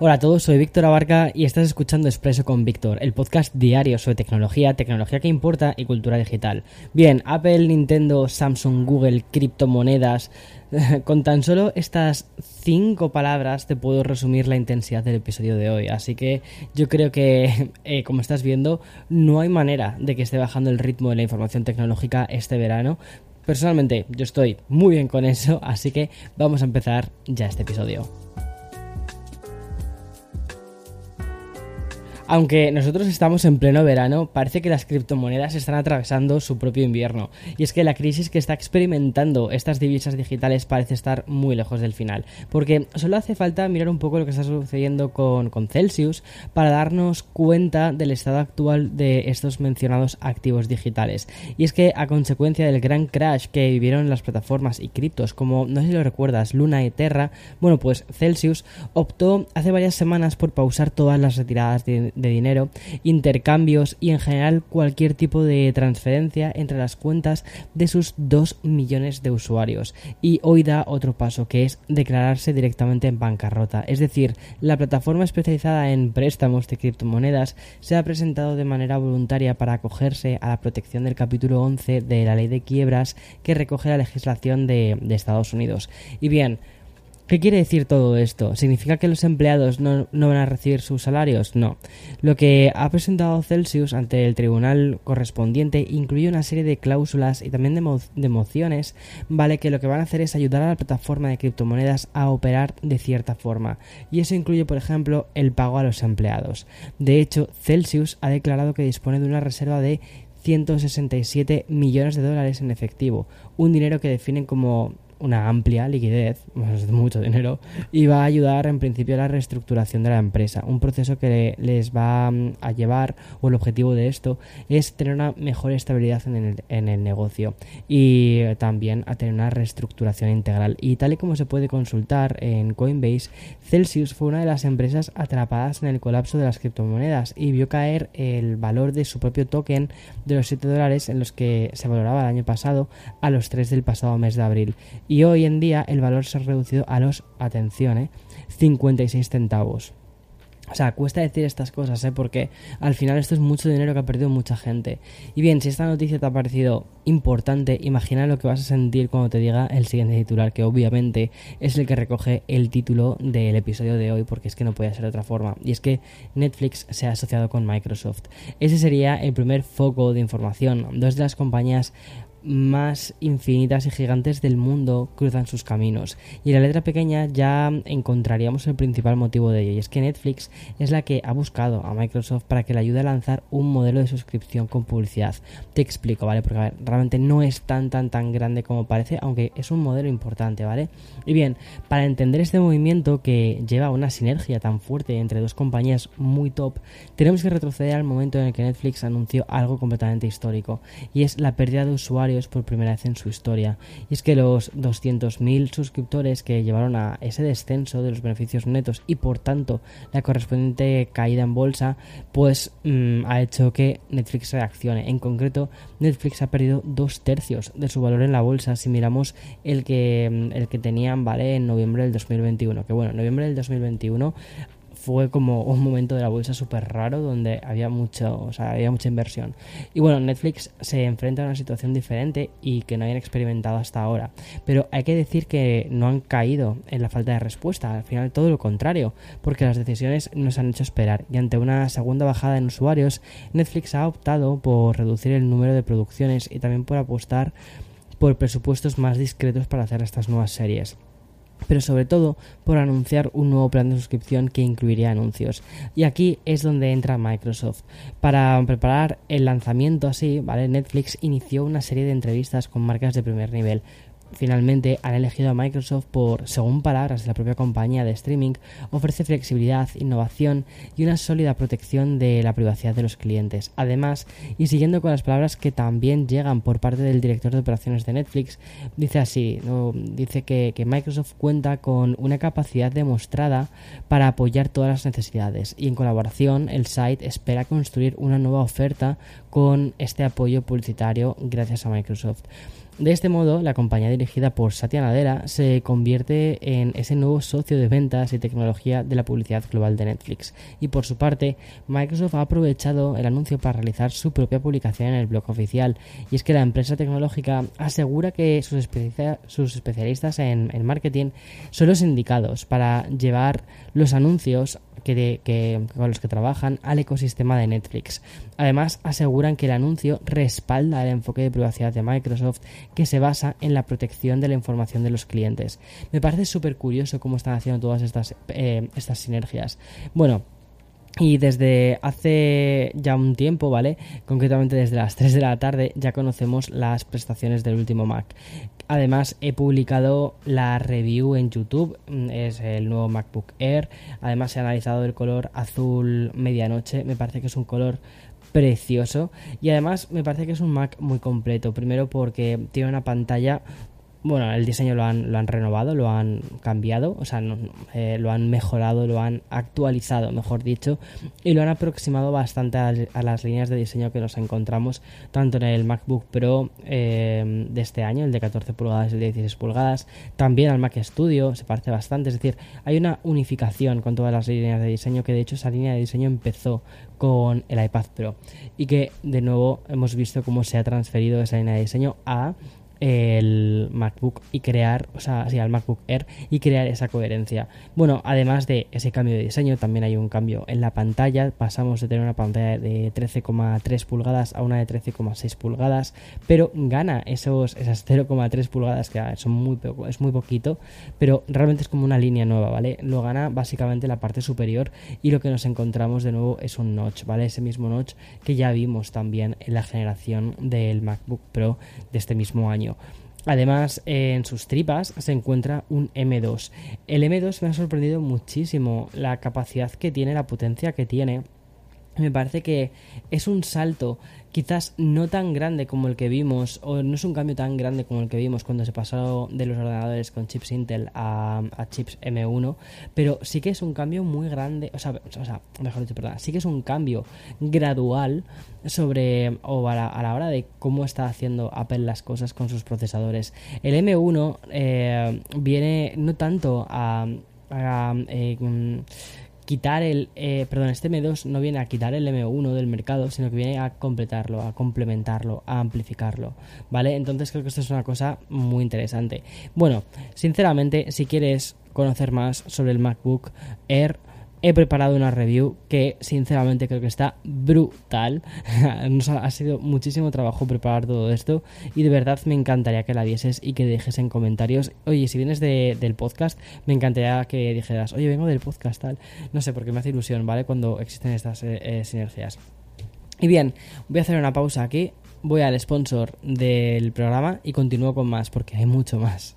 Hola a todos, soy Víctor Abarca y estás escuchando Expreso con Víctor, el podcast diario sobre tecnología, tecnología que importa y cultura digital. Bien, Apple, Nintendo, Samsung, Google, criptomonedas. Con tan solo estas cinco palabras te puedo resumir la intensidad del episodio de hoy. Así que yo creo que, eh, como estás viendo, no hay manera de que esté bajando el ritmo de la información tecnológica este verano. Personalmente, yo estoy muy bien con eso, así que vamos a empezar ya este episodio. Aunque nosotros estamos en pleno verano, parece que las criptomonedas están atravesando su propio invierno. Y es que la crisis que está experimentando estas divisas digitales parece estar muy lejos del final. Porque solo hace falta mirar un poco lo que está sucediendo con, Celsius para darnos cuenta del estado actual de estos mencionados activos digitales. Y es que a consecuencia del gran crash que vivieron las plataformas y criptos, como no sé si lo recuerdas, Luna y Terra, bueno, pues Celsius optó hace varias semanas por pausar todas las retiradas de de dinero, intercambios y en general cualquier tipo de transferencia entre las cuentas de sus 2 millones de usuarios. Y hoy da otro paso que es declararse directamente en bancarrota. Es decir, la plataforma especializada en préstamos de criptomonedas se ha presentado de manera voluntaria para acogerse a la protección del capítulo 11 de la ley de quiebras que recoge la legislación de, de Estados Unidos. Y bien, ¿Qué quiere decir todo esto? ¿Significa que los empleados no, van a recibir sus salarios? No. Lo que ha presentado Celsius ante el tribunal correspondiente incluye una serie de cláusulas y también de, de mociones, ¿vale? Que lo que van a hacer es ayudar a la plataforma de criptomonedas a operar de cierta forma. Y eso incluye, por ejemplo, el pago a los empleados. De hecho, Celsius ha declarado que dispone de una reserva de 167 millones de dólares en efectivo, un dinero que definen como una amplia liquidez, mucho dinero, y va a ayudar en principio a la reestructuración de la empresa. Un proceso que les va mm, a llevar, o el objetivo de esto, es tener una mejor estabilidad en el, en el negocio y también a tener una reestructuración integral. Y tal y como se puede consultar en Coinbase, Celsius fue una de las empresas atrapadas en el colapso de las criptomonedas y vio caer el valor de su propio token de los 7 dólares en los que se valoraba el año pasado a los 3 del pasado mes de abril y hoy en día el valor se ha reducido a los, atención, 56 ¿eh? centavos. O sea, cuesta decir estas cosas, ¿eh? Porque al final esto es mucho dinero que ha perdido mucha gente. Y bien, si esta noticia te ha parecido importante, imagina lo que vas a sentir cuando te diga el siguiente titular, que obviamente es el que recoge el título del episodio de hoy, porque es que no puede ser de otra forma. Y es que Netflix se ha asociado con Microsoft. Ese sería el primer foco de información. Dos de las compañías más infinitas y gigantes del mundo cruzan sus caminos. Y en la letra pequeña ya encontraríamos el principal motivo de ello, y es que Netflix es la que ha buscado a Microsoft para que le ayude a lanzar un modelo de suscripción con publicidad. Te explico, ¿vale? Porque realmente no es tan tan tan grande como parece, aunque es un modelo importante, ¿vale? Y bien, para entender este movimiento que lleva una sinergia tan fuerte entre dos compañías muy top, tenemos que retroceder al momento en el que Netflix anunció algo completamente histórico, y es la pérdida de usuarios por primera vez en su historia. Y es que los 200.000 suscriptores que llevaron a ese descenso de los beneficios netos y por tanto la correspondiente caída en bolsa, pues mm, ha hecho que Netflix reaccione. En concreto, Netflix ha perdido dos tercios de su valor en la bolsa si miramos el que, mm, el que tenían, ¿vale? En noviembre del 2021. Que bueno, en noviembre del 2021 fue como un momento de la bolsa súper raro donde había mucho, o sea, había mucha inversión. Y bueno, Netflix se enfrenta a una situación diferente y que no hayan experimentado hasta ahora. Pero hay que decir que no han caído en la falta de respuesta, al final todo lo contrario, porque las decisiones nos han hecho esperar y ante una segunda bajada en usuarios, Netflix ha optado por reducir el número de producciones y también por apostar por presupuestos más discretos para hacer estas nuevas series pero sobre todo por anunciar un nuevo plan de suscripción que incluiría anuncios. Y aquí es donde entra Microsoft. Para preparar el lanzamiento así, ¿vale? Netflix inició una serie de entrevistas con marcas de primer nivel finalmente han elegido a Microsoft por, según palabras de la propia compañía de streaming, ofrece flexibilidad, innovación y una sólida protección de la privacidad de los clientes. Además, y siguiendo con las palabras que también llegan por parte del director de operaciones de Netflix, dice así, dice que, Microsoft cuenta con una capacidad demostrada para apoyar todas las necesidades y en colaboración el site espera construir una nueva oferta con este apoyo publicitario gracias a Microsoft. De este modo, la compañía dirigida por Satya Nadella se convierte en ese nuevo socio de ventas y tecnología de la publicidad global de Netflix. Y por su parte, Microsoft ha aprovechado el anuncio para realizar su propia publicación en el blog oficial. Y es que la empresa tecnológica asegura que sus, especialistas en, en marketing son los indicados para llevar los anuncios que, con los que trabajan al ecosistema de Netflix. Además, aseguran que el anuncio respalda el enfoque de privacidad de Microsoft que se basa en la protección de la información de los clientes. Me parece súper curioso cómo están haciendo todas estas, eh, estas sinergias. Bueno, y desde hace ya un tiempo, ¿vale? Concretamente desde las 3 de la tarde ya conocemos las prestaciones del último Mac. Además he publicado la review en YouTube, mm, es el nuevo MacBook Air. Además he analizado el color azul medianoche, me parece que es un color precioso y además me parece que es un Mac muy completo. Primero porque tiene una pantalla bueno, el diseño lo han, lo han renovado, lo han cambiado, o sea, eh, lo han mejorado, lo han actualizado, mejor dicho, y lo han aproximado bastante a, las líneas de diseño que nos encontramos tanto en el MacBook Pro eh, de este año, el de 14 pulgadas y el de 16 pulgadas, también al Mac Studio, se parece bastante, es decir, hay una unificación con todas las líneas de diseño, que de hecho esa línea de diseño empezó con el iPad Pro, y que de nuevo hemos visto cómo se ha transferido esa línea de diseño a el MacBook y crear, o sea, sí, al MacBook Air y crear esa coherencia. Bueno, además de ese cambio de diseño, también hay un cambio en la pantalla. Pasamos de tener una pantalla de 13,3 pulgadas a una de 13,6 pulgadas, pero gana esos, esas 0,3 pulgadas que son muy poco, es muy poquito, pero realmente es como una línea nueva, ¿vale? Lo gana básicamente la parte superior y lo que nos encontramos de nuevo es un notch, ¿vale? Ese mismo notch que ya vimos también en la generación del MacBook Pro de este mismo año. Además, en sus tripas se encuentra un M2. El M2 me ha sorprendido muchísimo la capacidad que tiene, la potencia que tiene. Me parece que es un salto quizás no tan grande como el que vimos, o no es un cambio tan grande como el que vimos cuando se pasó de los ordenadores con chips Intel a, chips M1, pero sí que es un cambio muy grande, o sea, mejor dicho, perdón, sí que es un cambio gradual sobre, o a la, hora de cómo está haciendo Apple las cosas con sus procesadores. El M1 eh, viene no tanto a... Eh, quitar el, eh, perdón, este M2 no viene a quitar el M1 del mercado, sino que viene a completarlo, a complementarlo, a amplificarlo, ¿vale? Entonces creo que esto es una cosa muy interesante. Bueno, sinceramente, si quieres conocer más sobre el MacBook Air, he preparado una review que sinceramente creo que está brutal. Ha, sido muchísimo trabajo preparar todo esto y de verdad me encantaría que la vieses y que dejes en comentarios. Oye, si vienes del podcast, me encantaría que dijeras, oye, vengo del podcast tal. No sé, porque me hace ilusión, ¿vale? Cuando existen estas eh, eh, sinergias. Y bien, voy a hacer una pausa aquí, voy al sponsor del programa y continúo con más porque hay mucho más.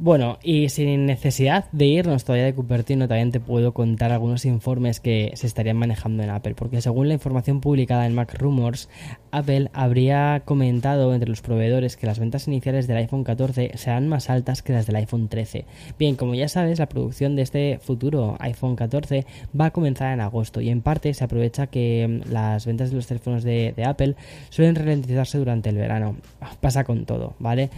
Bueno, y sin necesidad de irnos todavía de Cupertino, también te puedo contar algunos informes que se estarían manejando en Apple, porque según la información publicada en Mac Rumors, Apple habría comentado entre los proveedores que las ventas iniciales del iPhone 14 serán más altas que las del iPhone 13. Bien, como ya sabes, la producción de este futuro iPhone 14 va a comenzar en agosto y en parte se aprovecha que mm, las ventas de los teléfonos de, de Apple suelen ralentizarse durante el verano. Pasa con todo, ¿vale?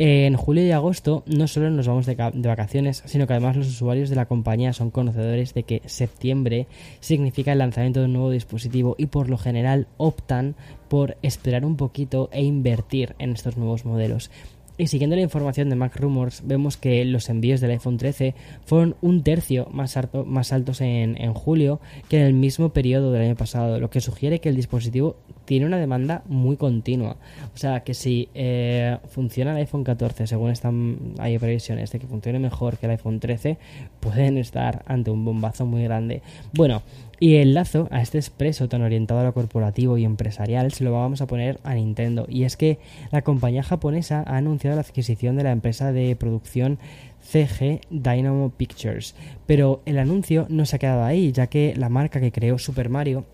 En julio y agosto no solo nos vamos de, vacaciones, sino que además los usuarios de la compañía son conocedores de que septiembre significa el lanzamiento de un nuevo dispositivo y por lo general optan por esperar un poquito e invertir en estos nuevos modelos. Y siguiendo la información de Mac Rumors, vemos que los envíos del iPhone 13 fueron un tercio más, más altos en, julio que en el mismo periodo del año pasado, lo que sugiere que el dispositivo tiene una demanda muy continua. O sea que si eh, funciona el iPhone 14, según están hay previsiones de que funcione mejor que el iPhone 13, pueden estar ante un bombazo muy grande. Bueno, y el lazo a este expreso tan orientado a lo corporativo y empresarial se lo vamos a poner a Nintendo. Y es que la compañía japonesa ha anunciado la adquisición de la empresa de producción CG Dynamo Pictures. Pero el anuncio no se ha quedado ahí, ya que la marca que creó Super Mario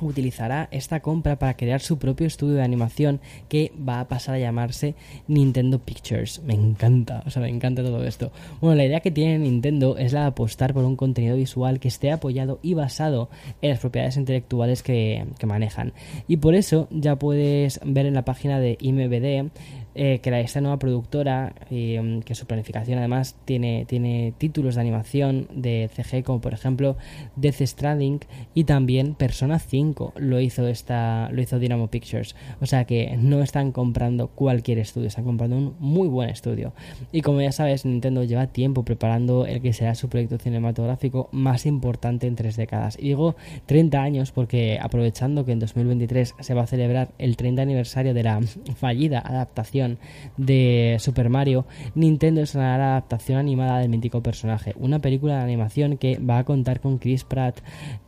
utilizará esta compra para crear su propio estudio de animación que va a pasar a llamarse Nintendo Pictures. Me encanta, o sea, me encanta todo esto. Bueno, la idea que tiene Nintendo es la de apostar por un contenido visual que esté apoyado y basado en las propiedades intelectuales que, que manejan. Y por eso ya puedes ver en la página de IMBD eh, que esta nueva productora, mm, que su planificación además tiene, tiene títulos de animación de CG, como por ejemplo Death Stranding y también Persona 5 lo hizo, esta, lo hizo Dynamo Pictures. O sea que no están comprando cualquier estudio, están comprando un muy buen estudio. Y como ya sabes, Nintendo lleva tiempo preparando el que será su proyecto cinematográfico más importante en tres décadas. Y digo 30 años porque aprovechando que en 2023 se va a celebrar el 30 aniversario de la fallida adaptación de Super Mario, Nintendo estrenará la adaptación animada del mítico personaje, una película de animación que va a contar con Chris Pratt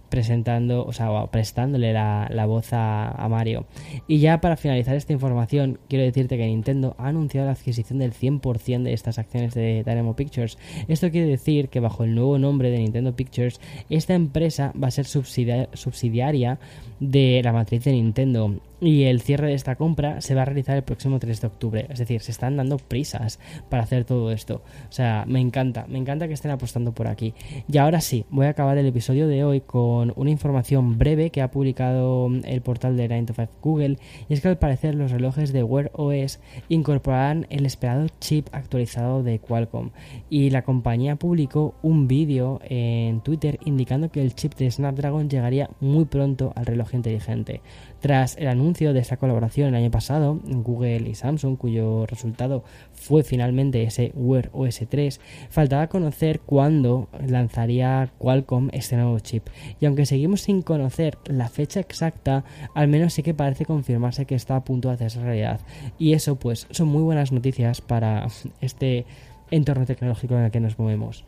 presentando, o sea, prestándole la, voz a, Mario. Y ya para finalizar esta información, quiero decirte que Nintendo ha anunciado la adquisición del 100% de estas acciones de Dynamo Pictures. Esto quiere decir que bajo el nuevo nombre de Nintendo Pictures, esta empresa va a ser subsidiaria de la matriz de Nintendo y el cierre de esta compra se va a realizar el próximo 3 de octubre. Es decir, se están dando prisas para hacer todo esto. O sea, me encanta, me encanta que estén apostando por aquí. Y ahora sí, voy a acabar el episodio de hoy con una información breve que ha publicado el portal de 9 to 5 Google. Y es que al parecer los relojes de Wear OS incorporarán el esperado chip actualizado de Qualcomm. Y la compañía publicó un vídeo en Twitter indicando que el chip de Snapdragon llegaría muy pronto al reloj inteligente. Tras el anuncio de esta colaboración el año pasado, Google y Samsung, cuyo resultado fue finalmente ese Wear OS 3, faltaba conocer cuándo lanzaría Qualcomm este nuevo chip. Y aunque seguimos sin conocer la fecha exacta, al menos sí que parece confirmarse que está a punto de hacerse realidad. Y eso pues son muy buenas noticias para este entorno tecnológico en el que nos movemos.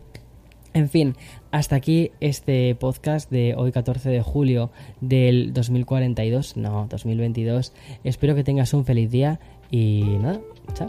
En fin, hasta aquí este podcast de hoy 14 de julio del 2042, no, 2022. Espero que tengas un feliz día y nada, chao.